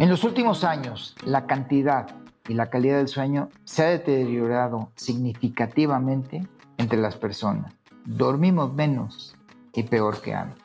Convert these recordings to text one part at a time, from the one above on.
En los últimos años, la cantidad y la calidad del sueño se ha deteriorado significativamente entre las personas. Dormimos menos y peor que antes.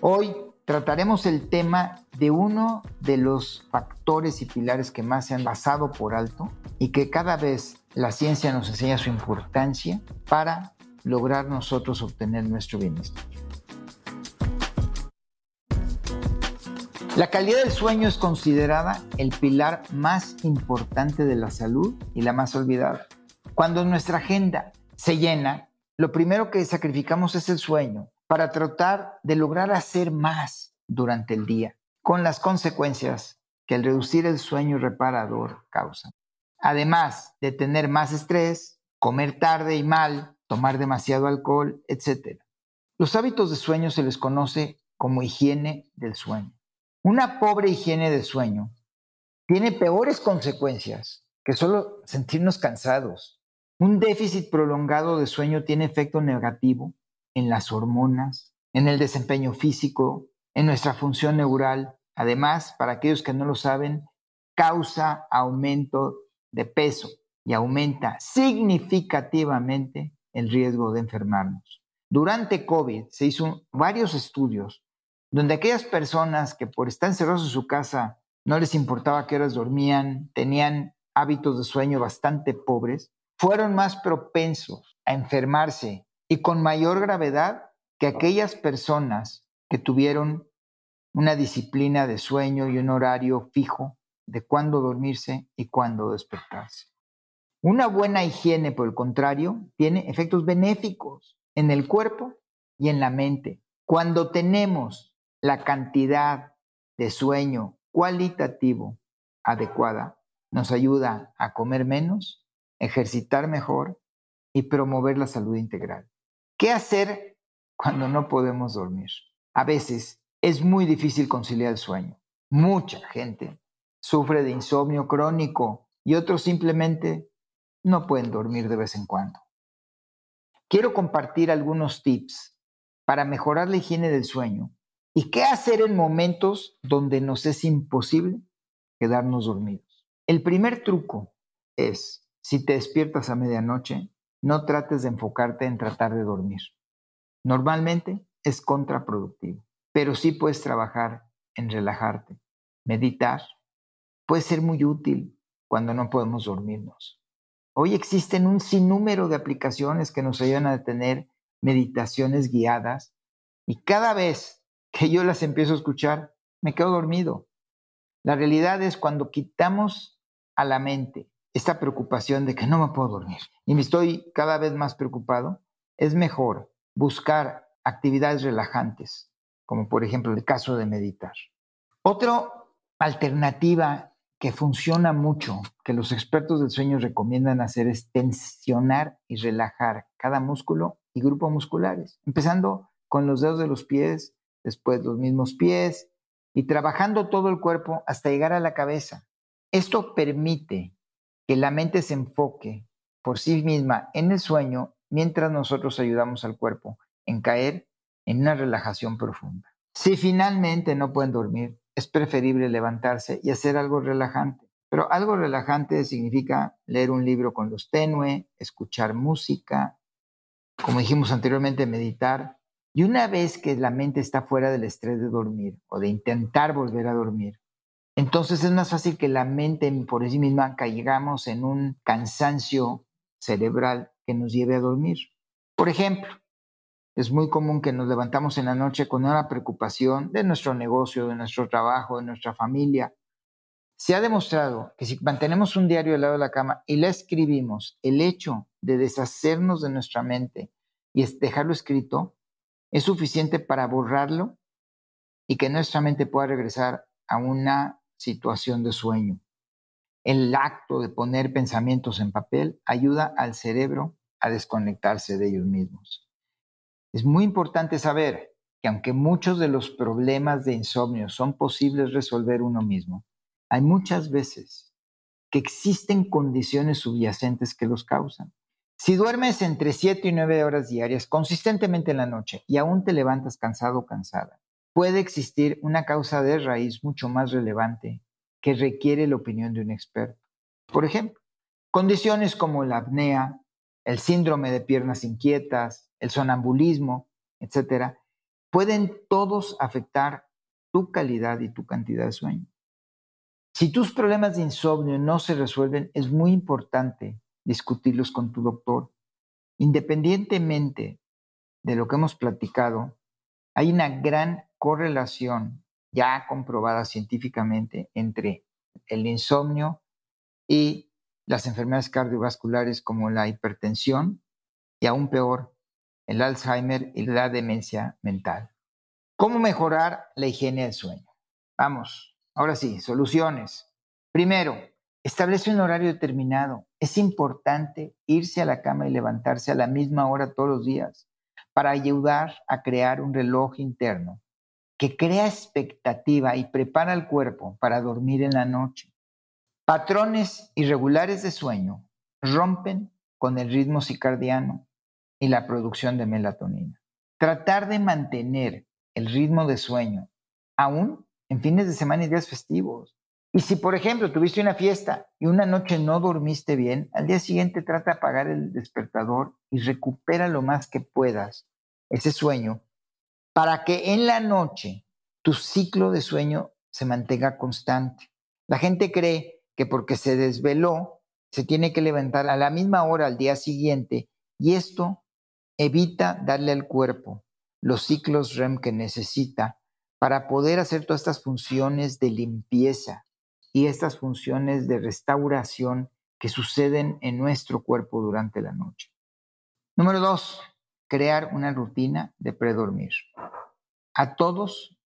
Hoy trataremos el tema de uno de los factores y pilares que más se han pasado por alto y que cada vez la ciencia nos enseña su importancia para lograr nosotros obtener nuestro bienestar. La calidad del sueño es considerada el pilar más importante de la salud y la más olvidada. Cuando nuestra agenda se llena, lo primero que sacrificamos es el sueño para tratar de lograr hacer más durante el día, con las consecuencias que el reducir el sueño reparador causa. Además de tener más estrés, comer tarde y mal, tomar demasiado alcohol, etc. Los hábitos de sueño se les conoce como higiene del sueño. Una pobre higiene de sueño tiene peores consecuencias que solo sentirnos cansados. Un déficit prolongado de sueño tiene efecto negativo en las hormonas, en el desempeño físico, en nuestra función neural. Además, para aquellos que no lo saben, causa aumento de peso y aumenta significativamente el riesgo de enfermarnos. Durante COVID se hizo varios estudios donde aquellas personas que por estar encerrados en su casa no les importaba qué horas dormían, tenían hábitos de sueño bastante pobres, fueron más propensos a enfermarse y con mayor gravedad que aquellas personas que tuvieron una disciplina de sueño y un horario fijo de cuándo dormirse y cuándo despertarse. Una buena higiene, por el contrario, tiene efectos benéficos en el cuerpo y en la mente. Cuando tenemos la cantidad de sueño cualitativo adecuada nos ayuda a comer menos, ejercitar mejor y promover la salud integral. ¿Qué hacer cuando no podemos dormir? A veces es muy difícil conciliar el sueño. Mucha gente sufre de insomnio crónico y otros simplemente no pueden dormir de vez en cuando. Quiero compartir algunos tips para mejorar la higiene del sueño ¿Y qué hacer en momentos donde nos es imposible quedarnos dormidos? El primer truco es, si te despiertas a medianoche, no trates de enfocarte en tratar de dormir. Normalmente es contraproductivo, pero sí puedes trabajar en relajarte. Meditar puede ser muy útil cuando no podemos dormirnos. Hoy existen un sinnúmero de aplicaciones que nos ayudan a tener meditaciones guiadas y cada vez que yo las empiezo a escuchar, me quedo dormido. La realidad es cuando quitamos a la mente esta preocupación de que no me puedo dormir y me estoy cada vez más preocupado, es mejor buscar actividades relajantes, como por ejemplo el caso de meditar. Otra alternativa que funciona mucho, que los expertos del sueño recomiendan hacer, es tensionar y relajar cada músculo y grupo musculares, empezando con los dedos de los pies, después los mismos pies y trabajando todo el cuerpo hasta llegar a la cabeza. Esto permite que la mente se enfoque por sí misma en el sueño mientras nosotros ayudamos al cuerpo en caer en una relajación profunda. Si finalmente no pueden dormir, es preferible levantarse y hacer algo relajante. Pero algo relajante significa leer un libro con luz tenue, escuchar música, como dijimos anteriormente, meditar Y una vez que la mente está fuera del estrés de dormir o de intentar volver a dormir, entonces es más fácil que la mente por sí misma caigamos en un cansancio cerebral que nos lleve a dormir. Por ejemplo, es muy común que nos levantamos en la noche con una preocupación de nuestro negocio, de nuestro trabajo, de nuestra familia. Se ha demostrado que si mantenemos un diario al lado de la cama y la escribimos, el hecho de deshacernos de nuestra mente y dejarlo escrito es suficiente para borrarlo y que nuestra mente pueda regresar a una situación de sueño. El acto de poner pensamientos en papel ayuda al cerebro a desconectarse de ellos mismos. Es muy importante saber que aunque muchos de los problemas de insomnio son posibles resolver uno mismo, hay muchas veces que existen condiciones subyacentes que los causan. Si duermes entre 7 y 9 horas diarias consistentemente en la noche y aún te levantas cansado o cansada, puede existir una causa de raíz mucho más relevante que requiere la opinión de un experto. Por ejemplo, condiciones como la apnea, el síndrome de piernas inquietas, el sonambulismo, etcétera, pueden todos afectar tu calidad y tu cantidad de sueño. Si tus problemas de insomnio no se resuelven, es muy importante discutirlos con tu doctor. Independientemente de lo que hemos platicado, hay una gran correlación ya comprobada científicamente entre el insomnio y las enfermedades cardiovasculares como la hipertensión y aún peor, el Alzheimer y la demencia mental. ¿Cómo mejorar la higiene del sueño? Vamos, ahora sí, soluciones. Primero, establece un horario determinado. Es importante irse a la cama y levantarse a la misma hora todos los días para ayudar a crear un reloj interno que crea expectativa y prepara el cuerpo para dormir en la noche. Patrones irregulares de sueño rompen con el ritmo circadiano y la producción de melatonina. Tratar de mantener el ritmo de sueño, aún en fines de semana y días festivos. Y si, por ejemplo, tuviste una fiesta y una noche no dormiste bien, al día siguiente trata de apagar el despertador y recupera lo más que puedas ese sueño para que en la noche tu ciclo de sueño se mantenga constante. La gente cree que porque se desveló, se tiene que levantar a la misma hora al día siguiente y esto evita darle al cuerpo los ciclos REM que necesita para poder hacer todas estas funciones de limpieza y estas funciones de restauración que suceden en nuestro cuerpo durante la noche. Número dos, crear una rutina de predormir. A todos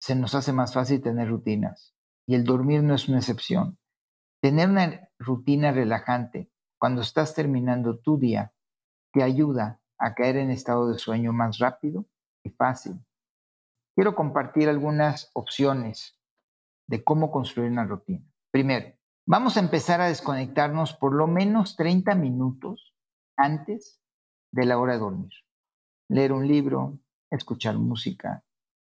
se nos hace más fácil tener rutinas y el dormir no es una excepción. Tener una rutina relajante cuando estás terminando tu día te ayuda a caer en estado de sueño más rápido y fácil. Quiero compartir algunas opciones de cómo construir una rutina. Primero, vamos a empezar a desconectarnos por lo menos 30 minutos antes de la hora de dormir leer un libro, escuchar música,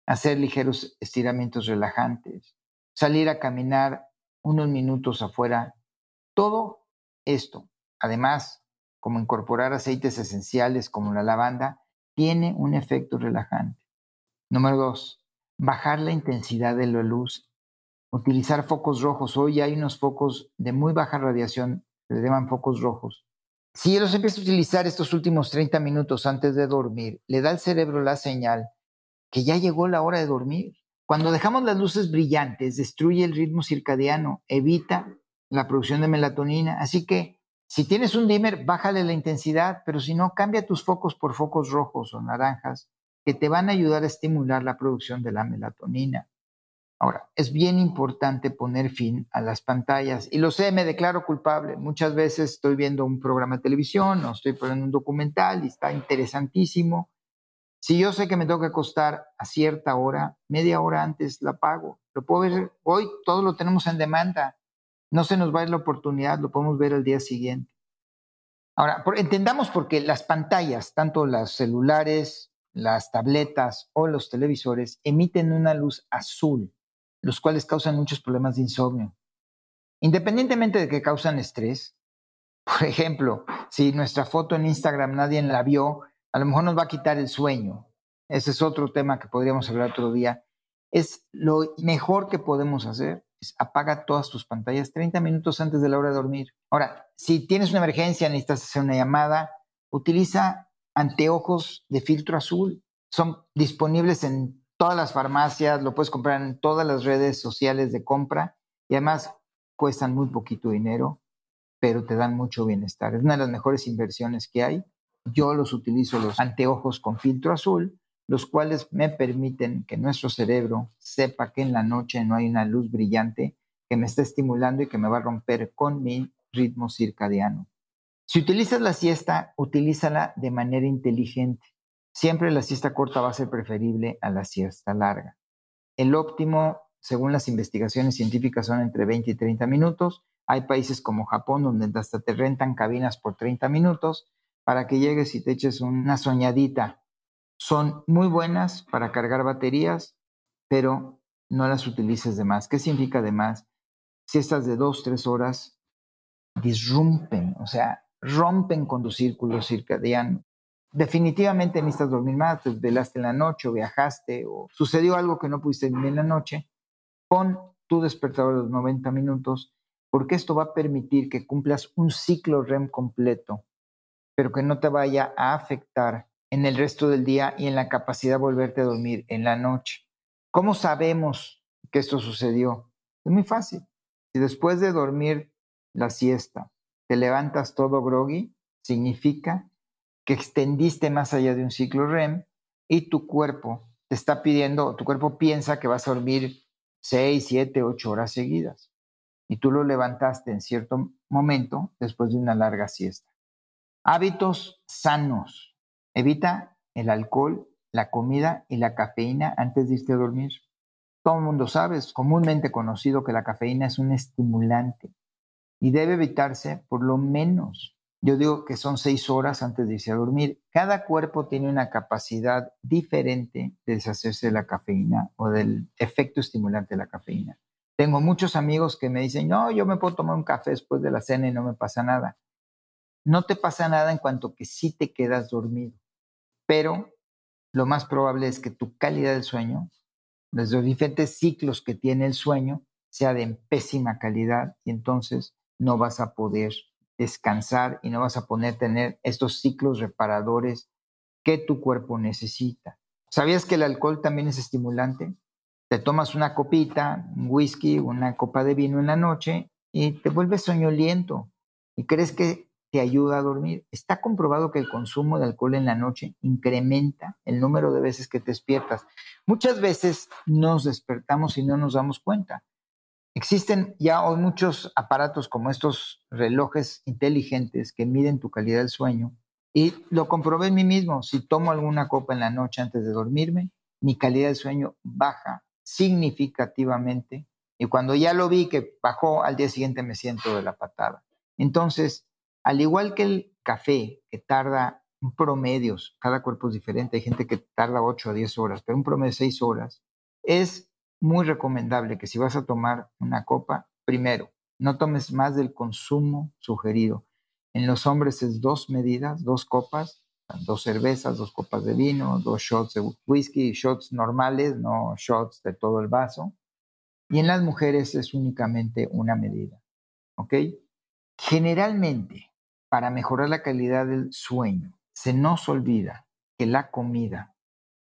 hacer ligeros estiramientos relajantes, salir a caminar unos minutos afuera. Todo esto, además, como incorporar aceites esenciales como la lavanda, tiene un efecto relajante. Número dos, bajar la intensidad de la luz. Utilizar focos rojos. Hoy hay unos focos de muy baja radiación, se llaman focos rojos, si los empieza a utilizar estos últimos 30 minutos antes de dormir, le da al cerebro la señal que ya llegó la hora de dormir. Cuando dejamos las luces brillantes, destruye el ritmo circadiano, evita la producción de melatonina. Así que si tienes un dimmer, bájale la intensidad, pero si no, cambia tus focos por focos rojos o naranjas que te van a ayudar a estimular la producción de la melatonina. Ahora, es bien importante poner fin a las pantallas. Y lo sé, me declaro culpable. Muchas veces estoy viendo un programa de televisión o estoy poniendo un documental y está interesantísimo. Si yo sé que me tengo que acostar a cierta hora, media hora antes la pago. Lo puedo ver hoy, todo lo tenemos en demanda. No se nos va a ir la oportunidad, lo podemos ver al día siguiente. Ahora, entendamos porque las pantallas, tanto las celulares, las tabletas o los televisores, emiten una luz azul los cuales causan muchos problemas de insomnio. Independientemente de que causan estrés, por ejemplo, si nuestra foto en Instagram nadie la vio, a lo mejor nos va a quitar el sueño. ese es otro tema que podríamos hablar otro día, es lo mejor que podemos hacer es apaga todas tus pantallas 30 minutos antes de la hora de dormir. Ahora, si tienes una emergencia, necesitas hacer una llamada, utiliza anteojos de filtro azul. Son disponibles en todas las farmacias, lo puedes comprar en todas las redes sociales de compra y además cuestan muy poquito dinero, pero te dan mucho bienestar. Es una de las mejores inversiones que hay. Yo los utilizo, los anteojos con filtro azul, los cuales me permiten que nuestro cerebro sepa que en la noche no hay una luz brillante que me está estimulando y que me va a romper con mi ritmo circadiano. Si utilizas la siesta, utilízala de manera inteligente. Siempre la siesta corta va a ser preferible a la siesta larga. El óptimo, según las investigaciones científicas, son entre 20 y 30 minutos. Hay países como Japón donde hasta te rentan cabinas por 30 minutos para que llegues y te eches una soñadita son muy buenas para cargar baterías, pero no las utilices de más. ¿Qué significa de más? Si estas de dos, tres horas disrumpen, o sea, rompen con tu círculo circadiano. Definitivamente necesitas dormir más, te velaste en la noche o viajaste o sucedió algo que no pudiste dormir en la noche. Pon tu despertador de los 90 minutos porque esto va a permitir que cumplas un ciclo REM completo, pero que no te vaya a afectar en el resto del día y en la capacidad de volverte a dormir en la noche. ¿Cómo sabemos que esto sucedió? Es muy fácil. Si después de dormir la siesta te levantas todo groggy, significa que extendiste más allá de un ciclo REM y tu cuerpo te está pidiendo, tu cuerpo piensa que vas a dormir 6, 7, 8 horas seguidas. Y tú lo levantaste en cierto momento después de una larga siesta. Hábitos sanos Evita el alcohol, la comida y la cafeína antes de irte a dormir. Todo el mundo sabe, es comúnmente conocido que la cafeína es un estimulante y debe evitarse por lo menos, yo digo que son seis horas antes de irse a dormir. Cada cuerpo tiene una capacidad diferente de deshacerse de la cafeína o del efecto estimulante de la cafeína. Tengo muchos amigos que me dicen, no, yo me puedo tomar un café después de la cena y no me pasa nada. No te pasa nada en cuanto que sí te quedas dormido pero lo más probable es que tu calidad del sueño, desde los diferentes ciclos que tiene el sueño, sea de pésima calidad y entonces no vas a poder descansar y no vas a poder tener estos ciclos reparadores que tu cuerpo necesita. ¿Sabías que el alcohol también es estimulante? Te tomas una copita, un whisky, una copa de vino en la noche y te vuelves soñoliento y crees que te ayuda a dormir. Está comprobado que el consumo de alcohol en la noche incrementa el número de veces que te despiertas. Muchas veces nos despertamos y no nos damos cuenta. Existen ya hoy muchos aparatos como estos relojes inteligentes que miden tu calidad del sueño y lo comprobé en mí mismo. Si tomo alguna copa en la noche antes de dormirme, mi calidad del sueño baja significativamente y cuando ya lo vi que bajó, al día siguiente me siento de la patada. Entonces, al igual que el café, que tarda un promedio, cada cuerpo es diferente, hay gente que tarda 8 a 10 horas, pero un promedio de 6 horas, es muy recomendable que si vas a tomar una copa, primero, no tomes más del consumo sugerido. En los hombres es dos medidas, dos copas, dos cervezas, dos copas de vino, dos shots de whisky, shots normales, no shots de todo el vaso. Y en las mujeres es únicamente una medida. ¿Ok? Generalmente, para mejorar la calidad del sueño, se nos olvida que la comida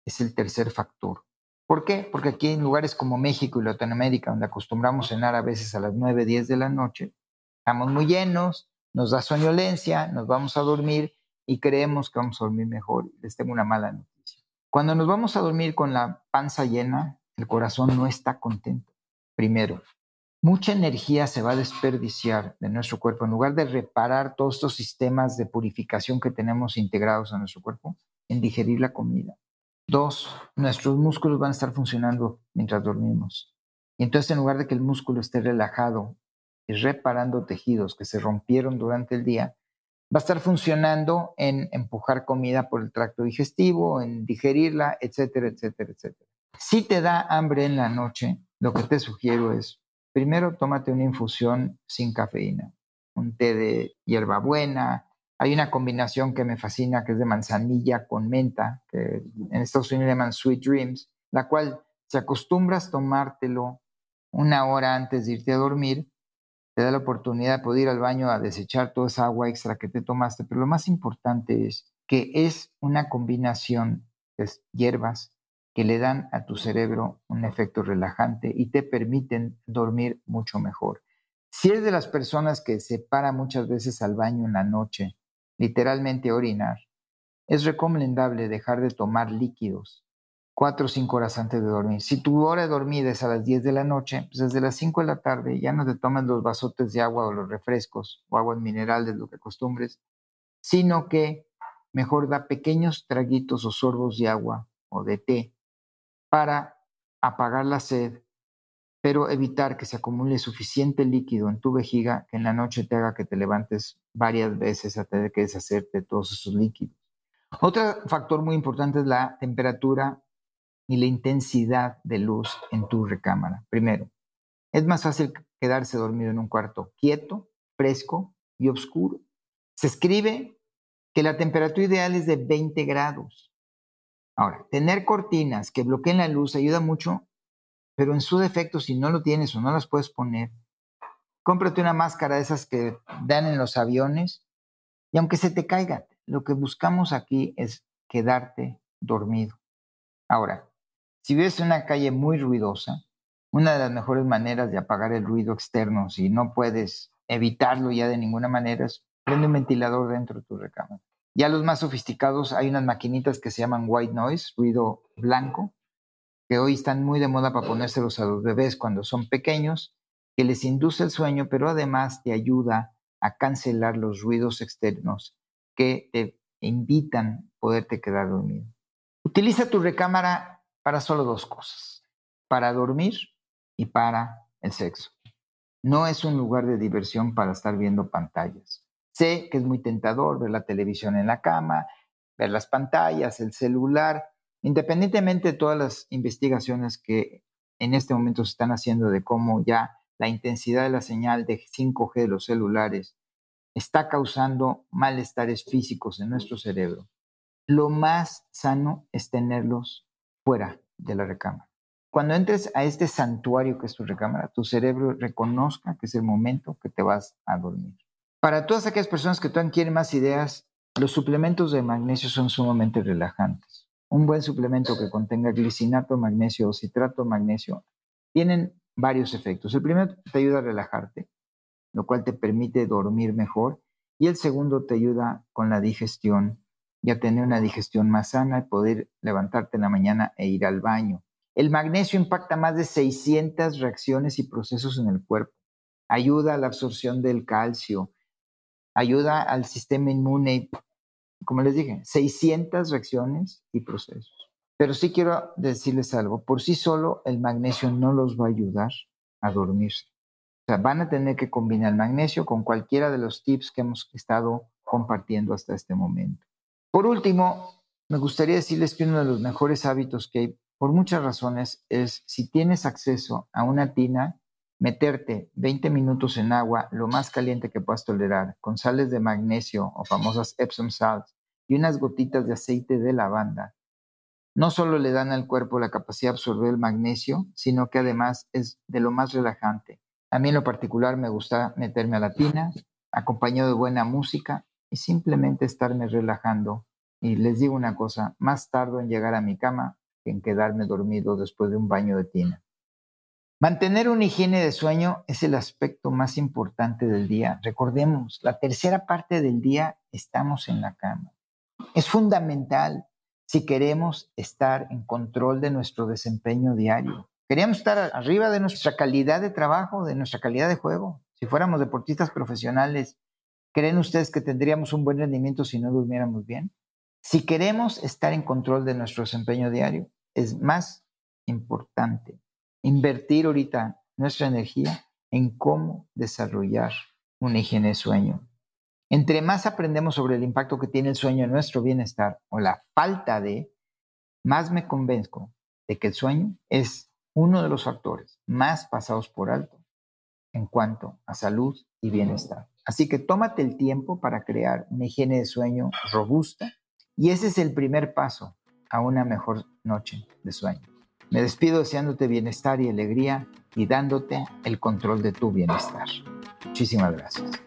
es el tercer factor. ¿Por qué? Porque aquí en lugares como México y Latinoamérica, donde acostumbramos cenar a veces a las 9, 10 de la noche, estamos muy llenos, nos da soñolencia, nos vamos a dormir y creemos que vamos a dormir mejor. Les tengo una mala noticia. Cuando nos vamos a dormir con la panza llena, el corazón no está contento. Primero, mucha energía se va a desperdiciar de nuestro cuerpo. En lugar de reparar todos estos sistemas de purificación que tenemos integrados a nuestro cuerpo, en digerir la comida. Dos, nuestros músculos van a estar funcionando mientras dormimos. Y entonces en lugar de que el músculo esté relajado y reparando tejidos que se rompieron durante el día, va a estar funcionando en empujar comida por el tracto digestivo, en digerirla, etcétera, etcétera, etcétera. Si te da hambre en la noche, lo que te sugiero es Primero, tómate una infusión sin cafeína, un té de hierbabuena, Hay una combinación que me fascina, que es de manzanilla con menta, que en Estados Unidos llaman Sweet Dreams, la cual si acostumbras tomártelo una hora antes de irte a dormir, te da la oportunidad de poder ir al baño a desechar toda esa agua extra que te tomaste. Pero lo más importante es que es una combinación de hierbas que le dan a tu cerebro un efecto relajante y te permiten dormir mucho mejor. Si eres de las personas que se para muchas veces al baño en la noche, literalmente orinar, es recomendable dejar de tomar líquidos cuatro o cinco horas antes de dormir. Si tu hora de dormir es a las 10 de la noche, pues desde las 5 de la tarde ya no te tomas los vasotes de agua o los refrescos o agua minerales, lo que acostumbres, sino que mejor da pequeños traguitos o sorbos de agua o de té para apagar la sed, pero evitar que se acumule suficiente líquido en tu vejiga que en la noche te haga que te levantes varias veces a tener que deshacerte de todos esos líquidos. Otro factor muy importante es la temperatura y la intensidad de luz en tu recámara. Primero, es más fácil quedarse dormido en un cuarto quieto, fresco y oscuro. Se escribe que la temperatura ideal es de 20 grados. Ahora, tener cortinas que bloqueen la luz ayuda mucho, pero en su defecto, si no lo tienes o no las puedes poner, cómprate una máscara de esas que dan en los aviones y aunque se te caiga, lo que buscamos aquí es quedarte dormido. Ahora, si vives en una calle muy ruidosa, una de las mejores maneras de apagar el ruido externo, si no puedes evitarlo ya de ninguna manera, es prende un ventilador dentro de tu recámara. Ya los más sofisticados, hay unas maquinitas que se llaman white noise, ruido blanco, que hoy están muy de moda para ponérselos a los bebés cuando son pequeños, que les induce el sueño, pero además te ayuda a cancelar los ruidos externos que te invitan a poderte quedar dormido. Utiliza tu recámara para solo dos cosas, para dormir y para el sexo. No es un lugar de diversión para estar viendo pantallas. Sé que es muy tentador ver la televisión en la cama, ver las pantallas, el celular, independientemente de todas las investigaciones que en este momento se están haciendo de cómo ya la intensidad de la señal de 5G de los celulares está causando malestares físicos en nuestro cerebro. Lo más sano es tenerlos fuera de la recámara. Cuando entres a este santuario que es tu recámara, tu cerebro reconozca que es el momento que te vas a dormir. Para todas aquellas personas que quieren más ideas, los suplementos de magnesio son sumamente relajantes. Un buen suplemento que contenga glicinato magnesio o citrato magnesio tienen varios efectos. El primero te ayuda a relajarte, lo cual te permite dormir mejor. Y el segundo te ayuda con la digestión y a tener una digestión más sana y poder levantarte en la mañana e ir al baño. El magnesio impacta más de 600 reacciones y procesos en el cuerpo. Ayuda a la absorción del calcio, ayuda al sistema inmune, como les dije, 600 reacciones y procesos. Pero sí quiero decirles algo, por sí solo el magnesio no los va a ayudar a dormirse. O sea, van a tener que combinar el magnesio con cualquiera de los tips que hemos estado compartiendo hasta este momento. Por último, me gustaría decirles que uno de los mejores hábitos que hay, por muchas razones, es si tienes acceso a una tina, meterte 20 minutos en agua, lo más caliente que puedas tolerar, con sales de magnesio o famosas Epsom salts y unas gotitas de aceite de lavanda. No solo le dan al cuerpo la capacidad de absorber el magnesio, sino que además es de lo más relajante. A mí en lo particular me gusta meterme a la tina, acompañado de buena música y simplemente estarme relajando. Y les digo una cosa, más tardo en llegar a mi cama que en quedarme dormido después de un baño de tina. Mantener una higiene de sueño es el aspecto más importante del día. Recordemos, la tercera parte del día estamos en la cama. Es fundamental si queremos estar en control de nuestro desempeño diario. Queríamos estar arriba de nuestra calidad de trabajo, de nuestra calidad de juego. Si fuéramos deportistas profesionales, ¿Creen ustedes que tendríamos un buen rendimiento si no durmiéramos bien? Si queremos estar en control de nuestro desempeño diario, es más importante invertir ahorita nuestra energía en cómo desarrollar una higiene de sueño. Entre más aprendemos sobre el impacto que tiene el sueño en nuestro bienestar o la falta de, más me convenzco de que el sueño es uno de los factores más pasados por alto en cuanto a salud y bienestar. Así que tómate el tiempo para crear una higiene de sueño robusta y ese es el primer paso a una mejor noche de sueño. Me despido deseándote bienestar y alegría y dándote el control de tu bienestar. Muchísimas gracias.